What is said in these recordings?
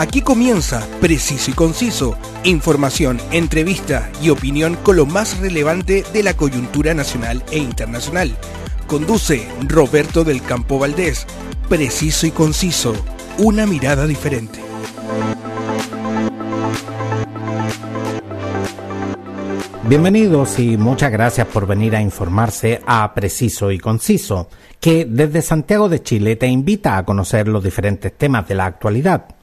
Aquí comienza Preciso y Conciso, información, entrevista y opinión con lo más relevante de la coyuntura nacional e internacional. Conduce Roberto del Campo Valdés. Preciso y Conciso, una mirada diferente. Bienvenidos y muchas gracias por venir a informarse a Preciso y Conciso, que desde Santiago de Chile te invita a conocer los diferentes temas de la actualidad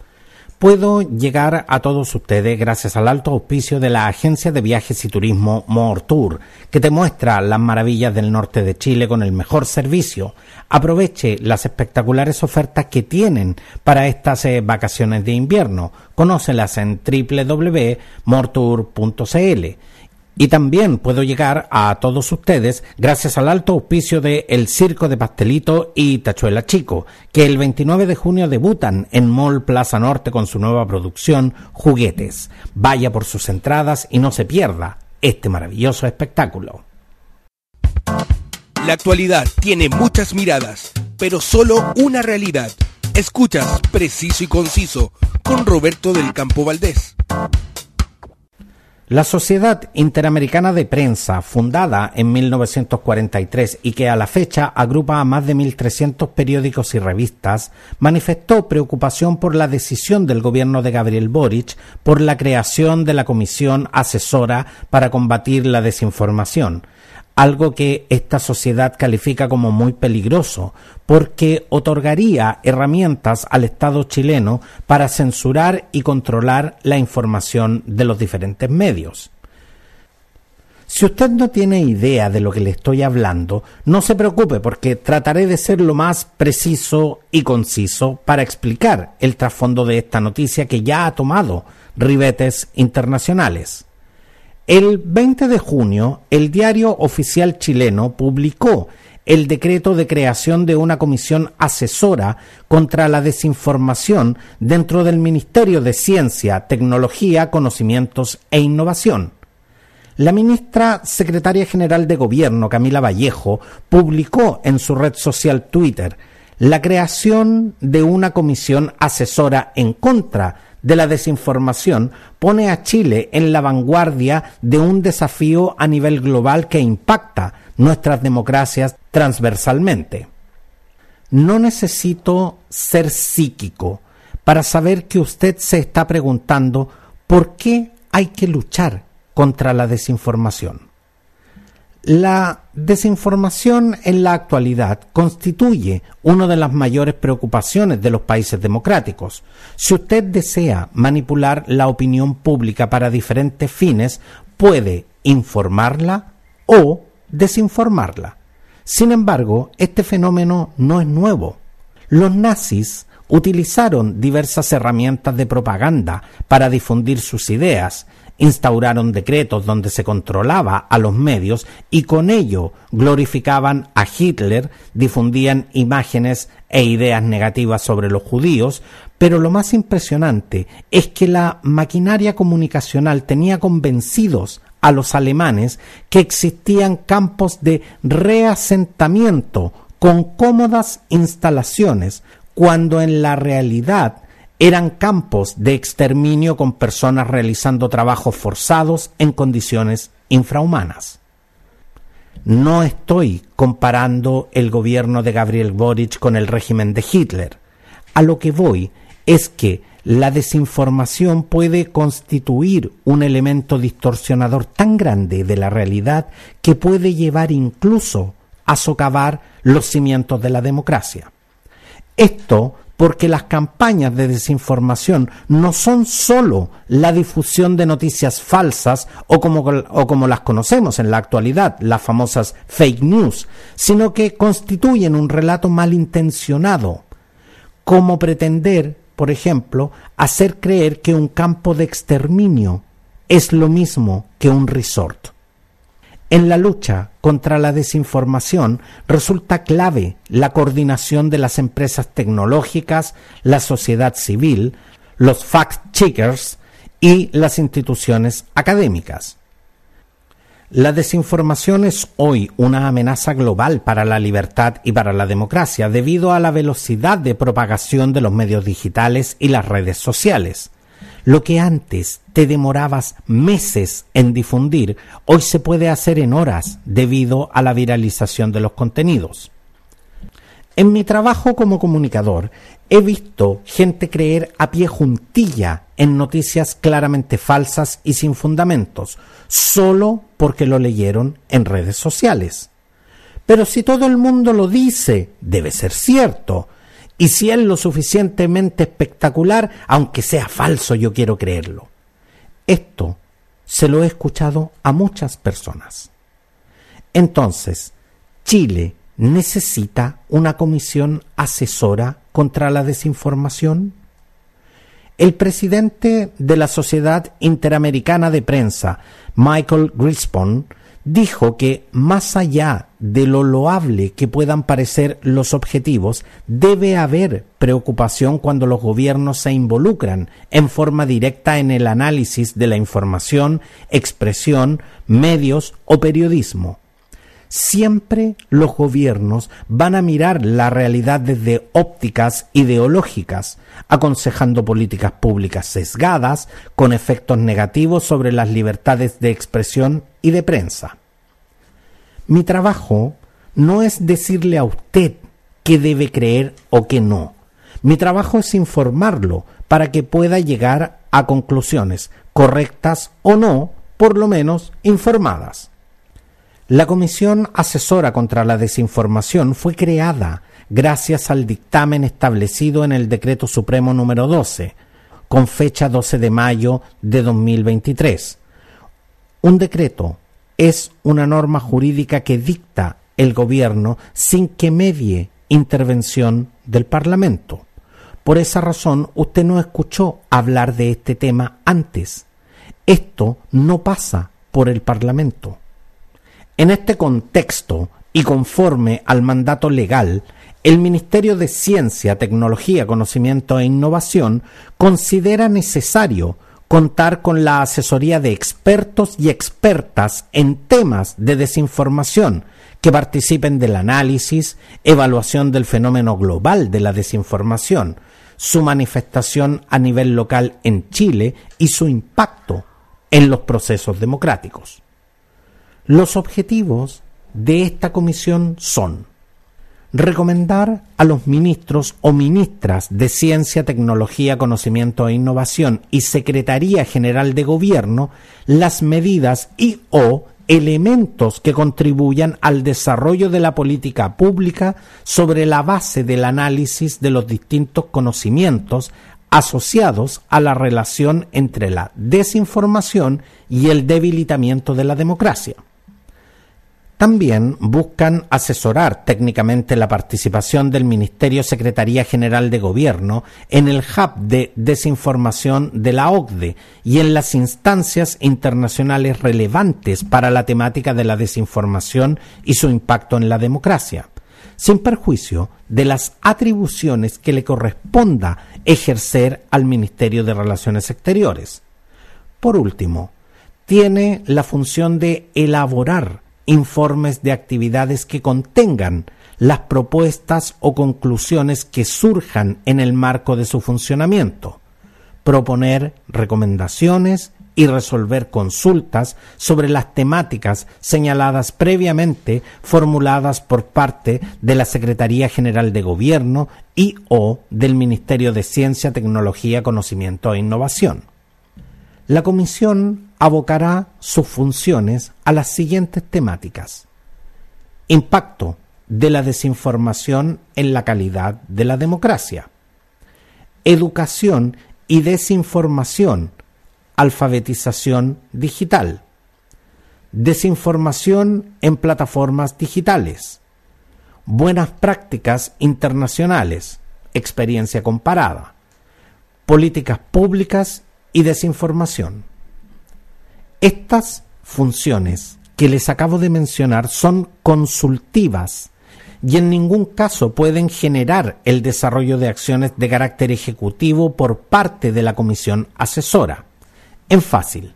puedo llegar a todos ustedes gracias al alto auspicio de la agencia de viajes y turismo Tour, que te muestra las maravillas del norte de Chile con el mejor servicio. Aproveche las espectaculares ofertas que tienen para estas eh, vacaciones de invierno. Conócelas en www.mortour.cl y también puedo llegar a todos ustedes gracias al alto auspicio de El Circo de Pastelito y Tachuela Chico, que el 29 de junio debutan en Mall Plaza Norte con su nueva producción Juguetes. Vaya por sus entradas y no se pierda este maravilloso espectáculo. La actualidad tiene muchas miradas, pero solo una realidad. Escuchas preciso y conciso con Roberto del Campo Valdés. La Sociedad Interamericana de Prensa, fundada en 1943 y que a la fecha agrupa a más de 1.300 periódicos y revistas, manifestó preocupación por la decisión del gobierno de Gabriel Boric por la creación de la Comisión Asesora para combatir la desinformación, algo que esta sociedad califica como muy peligroso, porque otorgaría herramientas al Estado chileno para censurar y controlar la información de los diferentes medios. Si usted no tiene idea de lo que le estoy hablando, no se preocupe porque trataré de ser lo más preciso y conciso para explicar el trasfondo de esta noticia que ya ha tomado ribetes internacionales. El 20 de junio, el diario oficial chileno publicó el decreto de creación de una comisión asesora contra la desinformación dentro del Ministerio de Ciencia, Tecnología, Conocimientos e Innovación. La ministra secretaria general de Gobierno, Camila Vallejo, publicó en su red social Twitter la creación de una comisión asesora en contra de la desinformación pone a Chile en la vanguardia de un desafío a nivel global que impacta nuestras democracias transversalmente. No necesito ser psíquico para saber que usted se está preguntando por qué hay que luchar contra la desinformación. La desinformación en la actualidad constituye una de las mayores preocupaciones de los países democráticos. Si usted desea manipular la opinión pública para diferentes fines, puede informarla o desinformarla. Sin embargo, este fenómeno no es nuevo. Los nazis utilizaron diversas herramientas de propaganda para difundir sus ideas instauraron decretos donde se controlaba a los medios y con ello glorificaban a Hitler, difundían imágenes e ideas negativas sobre los judíos, pero lo más impresionante es que la maquinaria comunicacional tenía convencidos a los alemanes que existían campos de reasentamiento con cómodas instalaciones, cuando en la realidad eran campos de exterminio con personas realizando trabajos forzados en condiciones infrahumanas. No estoy comparando el gobierno de Gabriel Boric con el régimen de Hitler. A lo que voy es que la desinformación puede constituir un elemento distorsionador tan grande de la realidad que puede llevar incluso a socavar los cimientos de la democracia. Esto porque las campañas de desinformación no son sólo la difusión de noticias falsas o como, o como, las conocemos en la actualidad, las famosas fake news, sino que constituyen un relato malintencionado, como pretender, por ejemplo, hacer creer que un campo de exterminio es lo mismo que un resort. En la lucha contra la desinformación resulta clave la coordinación de las empresas tecnológicas, la sociedad civil, los fact-checkers y las instituciones académicas. La desinformación es hoy una amenaza global para la libertad y para la democracia debido a la velocidad de propagación de los medios digitales y las redes sociales. Lo que antes te demorabas meses en difundir, hoy se puede hacer en horas debido a la viralización de los contenidos. En mi trabajo como comunicador he visto gente creer a pie juntilla en noticias claramente falsas y sin fundamentos, solo porque lo leyeron en redes sociales. Pero si todo el mundo lo dice, debe ser cierto. Y si es lo suficientemente espectacular, aunque sea falso, yo quiero creerlo. Esto se lo he escuchado a muchas personas. Entonces, Chile necesita una comisión asesora contra la desinformación? El presidente de la Sociedad Interamericana de Prensa, Michael Grispan, dijo que más allá de lo loable que puedan parecer los objetivos, debe haber preocupación cuando los gobiernos se involucran en forma directa en el análisis de la información, expresión, medios o periodismo siempre los gobiernos van a mirar la realidad desde ópticas ideológicas, aconsejando políticas públicas sesgadas con efectos negativos sobre las libertades de expresión y de prensa. Mi trabajo no es decirle a usted qué debe creer o qué no. Mi trabajo es informarlo para que pueda llegar a conclusiones correctas o no, por lo menos informadas. La Comisión Asesora contra la Desinformación fue creada gracias al dictamen establecido en el Decreto Supremo número 12, con fecha 12 de mayo de 2023. Un decreto es una norma jurídica que dicta el gobierno sin que medie intervención del Parlamento. Por esa razón, usted no escuchó hablar de este tema antes. Esto no pasa por el Parlamento. En este contexto y conforme al mandato legal, el Ministerio de Ciencia, Tecnología, Conocimiento e Innovación considera necesario contar con la asesoría de expertos y expertas en temas de desinformación que participen del análisis, evaluación del fenómeno global de la desinformación, su manifestación a nivel local en Chile y su impacto en los procesos democráticos. Los objetivos de esta comisión son recomendar a los ministros o ministras de Ciencia, Tecnología, Conocimiento e Innovación y Secretaría General de Gobierno las medidas y o elementos que contribuyan al desarrollo de la política pública sobre la base del análisis de los distintos conocimientos asociados a la relación entre la desinformación y el debilitamiento de la democracia. También buscan asesorar técnicamente la participación del Ministerio Secretaría General de Gobierno en el hub de desinformación de la OCDE y en las instancias internacionales relevantes para la temática de la desinformación y su impacto en la democracia, sin perjuicio de las atribuciones que le corresponda ejercer al Ministerio de Relaciones Exteriores. Por último, tiene la función de elaborar informes de actividades que contengan las propuestas o conclusiones que surjan en el marco de su funcionamiento, proponer recomendaciones y resolver consultas sobre las temáticas señaladas previamente formuladas por parte de la Secretaría General de Gobierno y o del Ministerio de Ciencia, Tecnología, Conocimiento e Innovación. La Comisión abocará sus funciones a las siguientes temáticas. Impacto de la desinformación en la calidad de la democracia. Educación y desinformación. Alfabetización digital. Desinformación en plataformas digitales. Buenas prácticas internacionales. Experiencia comparada. Políticas públicas y desinformación. Estas funciones que les acabo de mencionar son consultivas y en ningún caso pueden generar el desarrollo de acciones de carácter ejecutivo por parte de la comisión asesora. En fácil,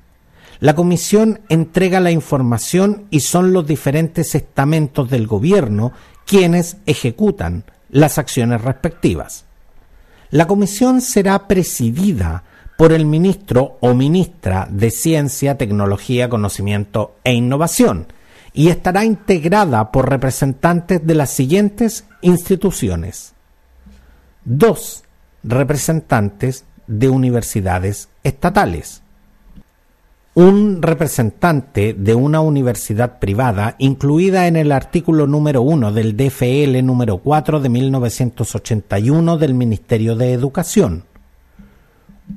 La Comisión entrega la información y son los diferentes estamentos del Gobierno quienes ejecutan las acciones respectivas. La Comisión será presidida por el ministro o ministra de Ciencia, Tecnología, Conocimiento e Innovación y estará integrada por representantes de las siguientes instituciones. Dos representantes de universidades estatales un representante de una universidad privada incluida en el artículo número 1 del DFL número 4 de 1981 del Ministerio de Educación,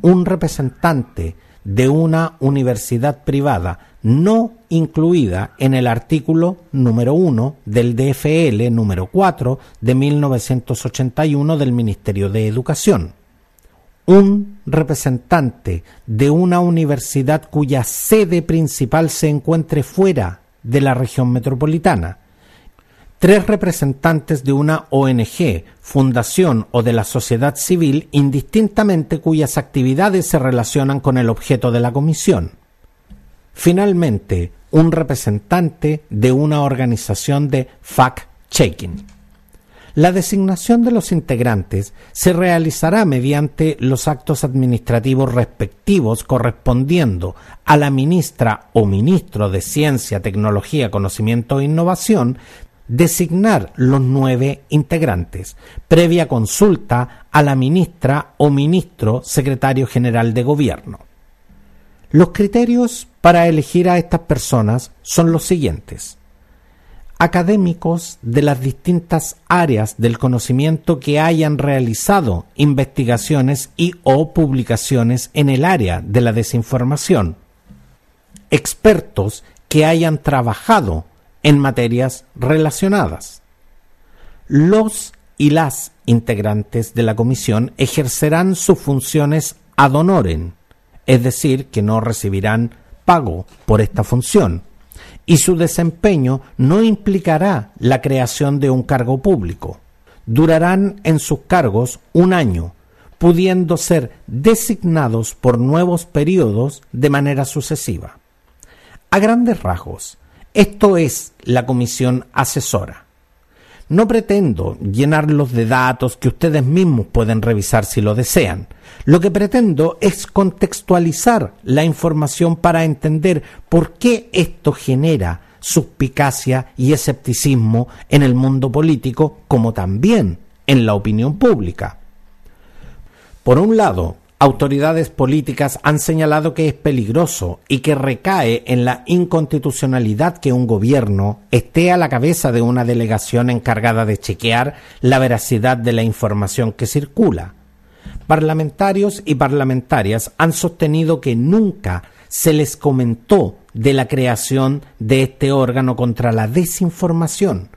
un representante de una universidad privada no incluida en el artículo número 1 del DFL número 4 de 1981 del Ministerio de Educación. Un representante de una universidad cuya sede principal se encuentre fuera de la región metropolitana, tres representantes de una ONG, fundación o de la sociedad civil indistintamente cuyas actividades se relacionan con el objeto de la comisión. Finalmente, un representante de una organización de fact-checking. La designación de los integrantes se realizará mediante los actos administrativos respectivos correspondiendo a la ministra o ministro de Ciencia, Tecnología, Conocimiento e Innovación designar los nueve integrantes, previa consulta a la ministra o ministro secretario general de Gobierno. Los criterios para elegir a estas personas son los siguientes. Académicos de las distintas áreas del conocimiento que hayan realizado investigaciones y o publicaciones en el área de la desinformación, expertos que hayan trabajado en materias relacionadas. Los y las integrantes de la comisión ejercerán sus funciones ad honorem, es decir, que no recibirán pago por esta función y su desempeño no implicará la creación de un cargo público. Durarán en sus cargos un año, pudiendo ser designados por nuevos periodos de manera sucesiva. A grandes rasgos, esto es la comisión asesora. No pretendo llenarlos de datos que ustedes mismos pueden revisar si lo desean. Lo que pretendo es contextualizar la información para entender por qué esto genera suspicacia y escepticismo en el mundo político como también en la opinión pública. Por un lado, autoridades políticas han señalado que es peligroso y que recae en la inconstitucionalidad que un gobierno esté a la cabeza de una delegación encargada de chequear la veracidad de la información que circula. Parlamentarios y parlamentarias han sostenido que nunca se les comentó de la creación de este órgano contra la desinformación,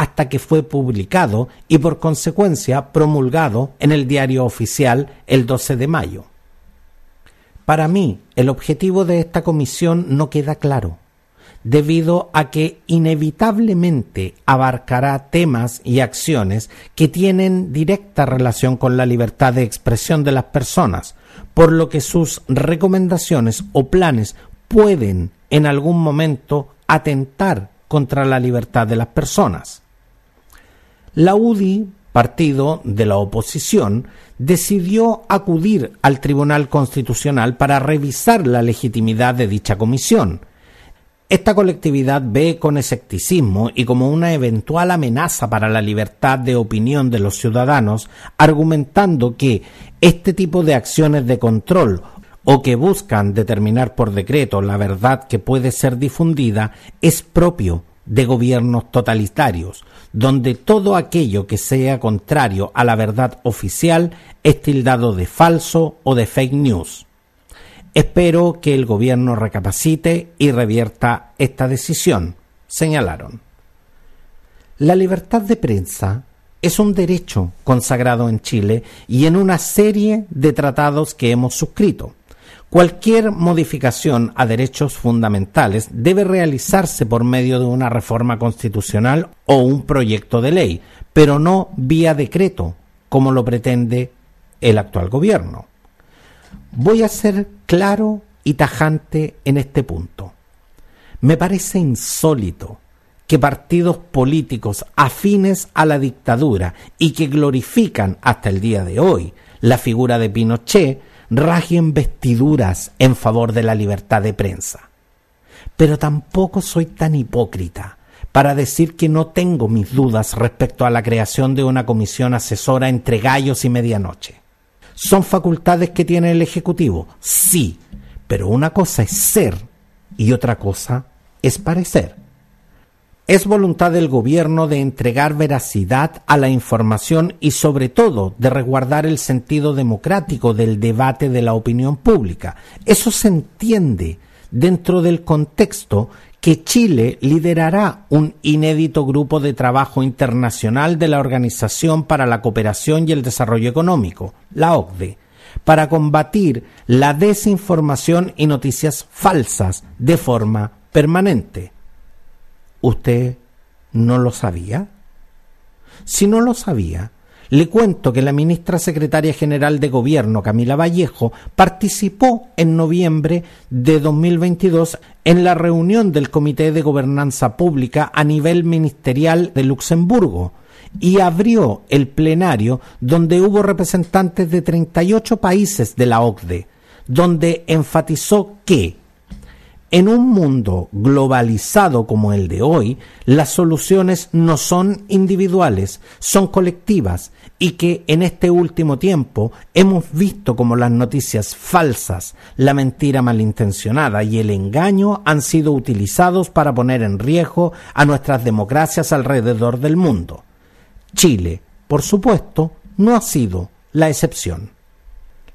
hasta que fue publicado y por consecuencia promulgado en el diario oficial el 12 de mayo. Para mí, el objetivo de esta comisión no queda claro, debido a que inevitablemente abarcará temas y acciones que tienen directa relación con la libertad de expresión de las personas, por lo que sus recomendaciones o planes pueden en algún momento atentar contra la libertad de las personas. La UDI, partido de la oposición, decidió acudir al Tribunal Constitucional para revisar la legitimidad de dicha comisión. Esta colectividad ve con escepticismo y como una eventual amenaza para la libertad de opinión de los ciudadanos, argumentando que este tipo de acciones de control o que buscan determinar por decreto la verdad que puede ser difundida es propio de gobiernos totalitarios, donde todo aquello que sea contrario a la verdad oficial es tildado de falso o de fake news. Espero que el gobierno recapacite y revierta esta decisión, señalaron. La libertad de prensa es un derecho consagrado en Chile y en una serie de tratados que hemos suscrito. Cualquier modificación a derechos fundamentales debe realizarse por medio de una reforma constitucional o un proyecto de ley, pero no vía decreto, como lo pretende el actual gobierno. Voy a ser claro y tajante en este punto. Me parece insólito que partidos políticos afines a la dictadura y que glorifican hasta el día de hoy la figura de Pinochet ragien vestiduras en favor de la libertad de prensa. Pero tampoco soy tan hipócrita para decir que no tengo mis dudas respecto a la creación de una comisión asesora entre gallos y medianoche. ¿Son facultades que tiene el Ejecutivo? Sí, pero una cosa es ser y otra cosa es parecer. Es voluntad del gobierno de entregar veracidad a la información y sobre todo de resguardar el sentido democrático del debate de la opinión pública. Eso se entiende dentro del contexto que Chile liderará un inédito grupo de trabajo internacional de la Organización para la Cooperación y el Desarrollo Económico, la OCDE, para combatir la desinformación y noticias falsas de forma permanente. ¿Usted no lo sabía? Si no lo sabía, le cuento que la ministra secretaria general de Gobierno, Camila Vallejo, participó en noviembre de 2022 en la reunión del Comité de Gobernanza Pública a nivel ministerial de Luxemburgo y abrió el plenario donde hubo representantes de 38 países de la OCDE, donde enfatizó que en un mundo globalizado como el de hoy, las soluciones no son individuales, son colectivas y que en este último tiempo hemos visto como las noticias falsas, la mentira malintencionada y el engaño han sido utilizados para poner en riesgo a nuestras democracias alrededor del mundo. Chile, por supuesto, no ha sido la excepción.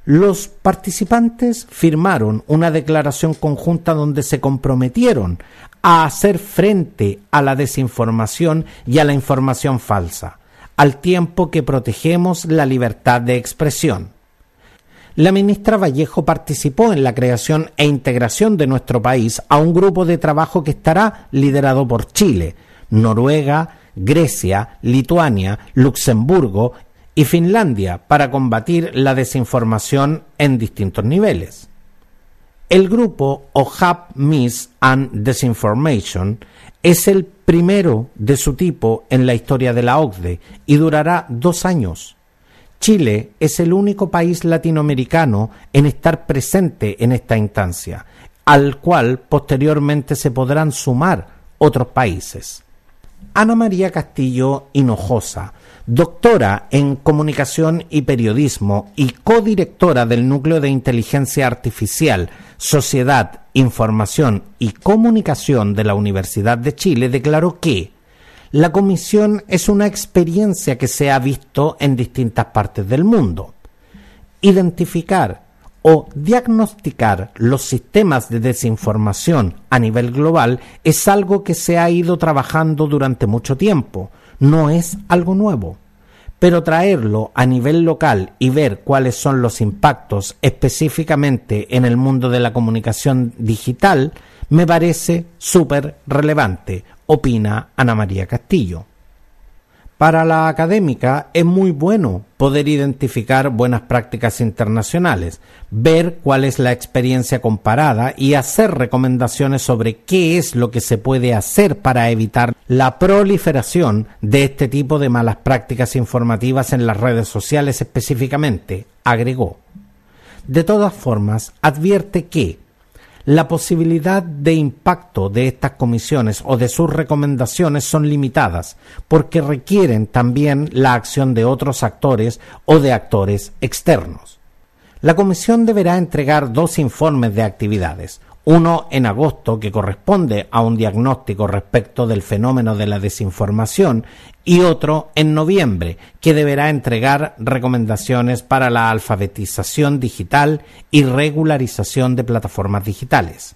Los participantes firmaron una declaración conjunta donde se comprometieron a hacer frente a la desinformación y a la información falsa, al tiempo que protegemos la libertad de expresión. La ministra Vallejo participó en la creación e integración de nuestro país a un grupo de trabajo que estará liderado por Chile, Noruega, Grecia, Lituania, Luxemburgo y Finlandia para combatir la desinformación en distintos niveles. El grupo OHAP Miss and Disinformation es el primero de su tipo en la historia de la OCDE y durará dos años. Chile es el único país latinoamericano en estar presente en esta instancia, al cual posteriormente se podrán sumar otros países. Ana María Castillo Hinojosa doctora en Comunicación y Periodismo y codirectora del Núcleo de Inteligencia Artificial, Sociedad, Información y Comunicación de la Universidad de Chile, declaró que la comisión es una experiencia que se ha visto en distintas partes del mundo. Identificar o diagnosticar los sistemas de desinformación a nivel global es algo que se ha ido trabajando durante mucho tiempo, no es algo nuevo. Pero traerlo a nivel local y ver cuáles son los impactos específicamente en el mundo de la comunicación digital me parece súper relevante, opina Ana María Castillo. Para la académica es muy bueno poder identificar buenas prácticas internacionales, ver cuál es la experiencia comparada y hacer recomendaciones sobre qué es lo que se puede hacer para evitar la proliferación de este tipo de malas prácticas informativas en las redes sociales específicamente, agregó. De todas formas, advierte que la posibilidad de impacto de estas comisiones o de sus recomendaciones son limitadas porque requieren también la acción de otros actores o de actores externos. La comisión deberá entregar dos informes de actividades, uno en agosto que corresponde a un diagnóstico respecto del fenómeno de la desinformación y otro en noviembre que deberá entregar recomendaciones para la alfabetización digital y regularización de plataformas digitales.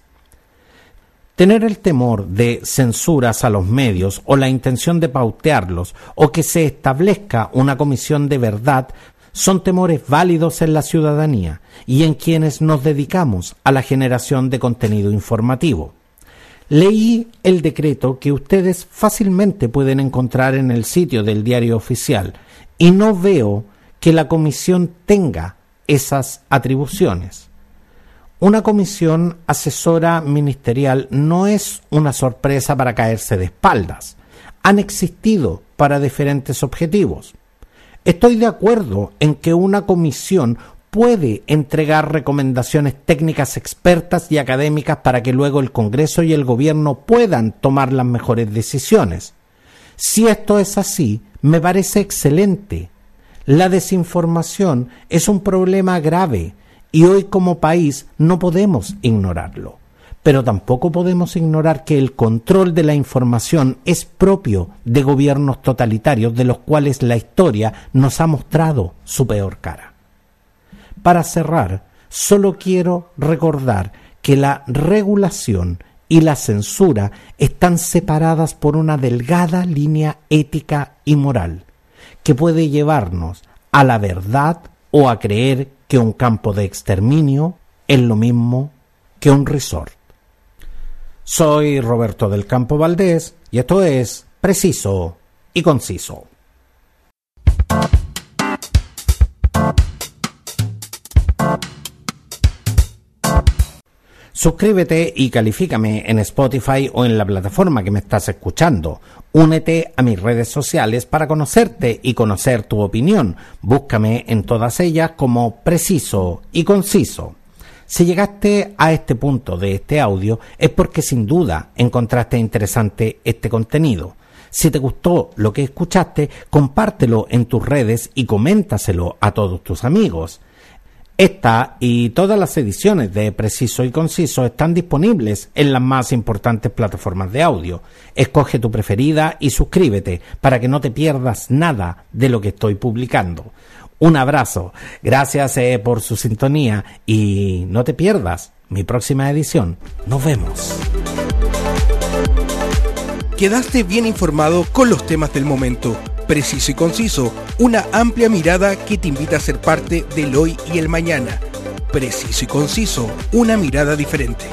Tener el temor de censuras a los medios o la intención de pautearlos o que se establezca una comisión de verdad son temores válidos en la ciudadanía y en quienes nos dedicamos a la generación de contenido informativo. Leí el decreto que ustedes fácilmente pueden encontrar en el sitio del diario oficial y no veo que la comisión tenga esas atribuciones. Una comisión asesora ministerial no es una sorpresa para caerse de espaldas. Han existido para diferentes objetivos. Estoy de acuerdo en que una comisión puede entregar recomendaciones técnicas expertas y académicas para que luego el Congreso y el Gobierno puedan tomar las mejores decisiones. Si esto es así, me parece excelente. La desinformación es un problema grave y hoy como país no podemos ignorarlo. Pero tampoco podemos ignorar que el control de la información es propio de gobiernos totalitarios de los cuales la historia nos ha mostrado su peor cara. Para cerrar, solo quiero recordar que la regulación y la censura están separadas por una delgada línea ética y moral que puede llevarnos a la verdad o a creer que un campo de exterminio es lo mismo que un resort. Soy Roberto del Campo Valdés y esto es Preciso y Conciso. Suscríbete y califícame en Spotify o en la plataforma que me estás escuchando. Únete a mis redes sociales para conocerte y conocer tu opinión. Búscame en todas ellas como preciso y conciso. Si llegaste a este punto de este audio es porque sin duda encontraste interesante este contenido. Si te gustó lo que escuchaste, compártelo en tus redes y coméntaselo a todos tus amigos. Esta y todas las ediciones de Preciso y Conciso están disponibles en las más importantes plataformas de audio. Escoge tu preferida y suscríbete para que no te pierdas nada de lo que estoy publicando. Un abrazo, gracias eh, por su sintonía y no te pierdas mi próxima edición. Nos vemos. Quedaste bien informado con los temas del momento preciso y conciso, una amplia mirada que te invita a ser parte del hoy y el mañana. Preciso y conciso, una mirada diferente.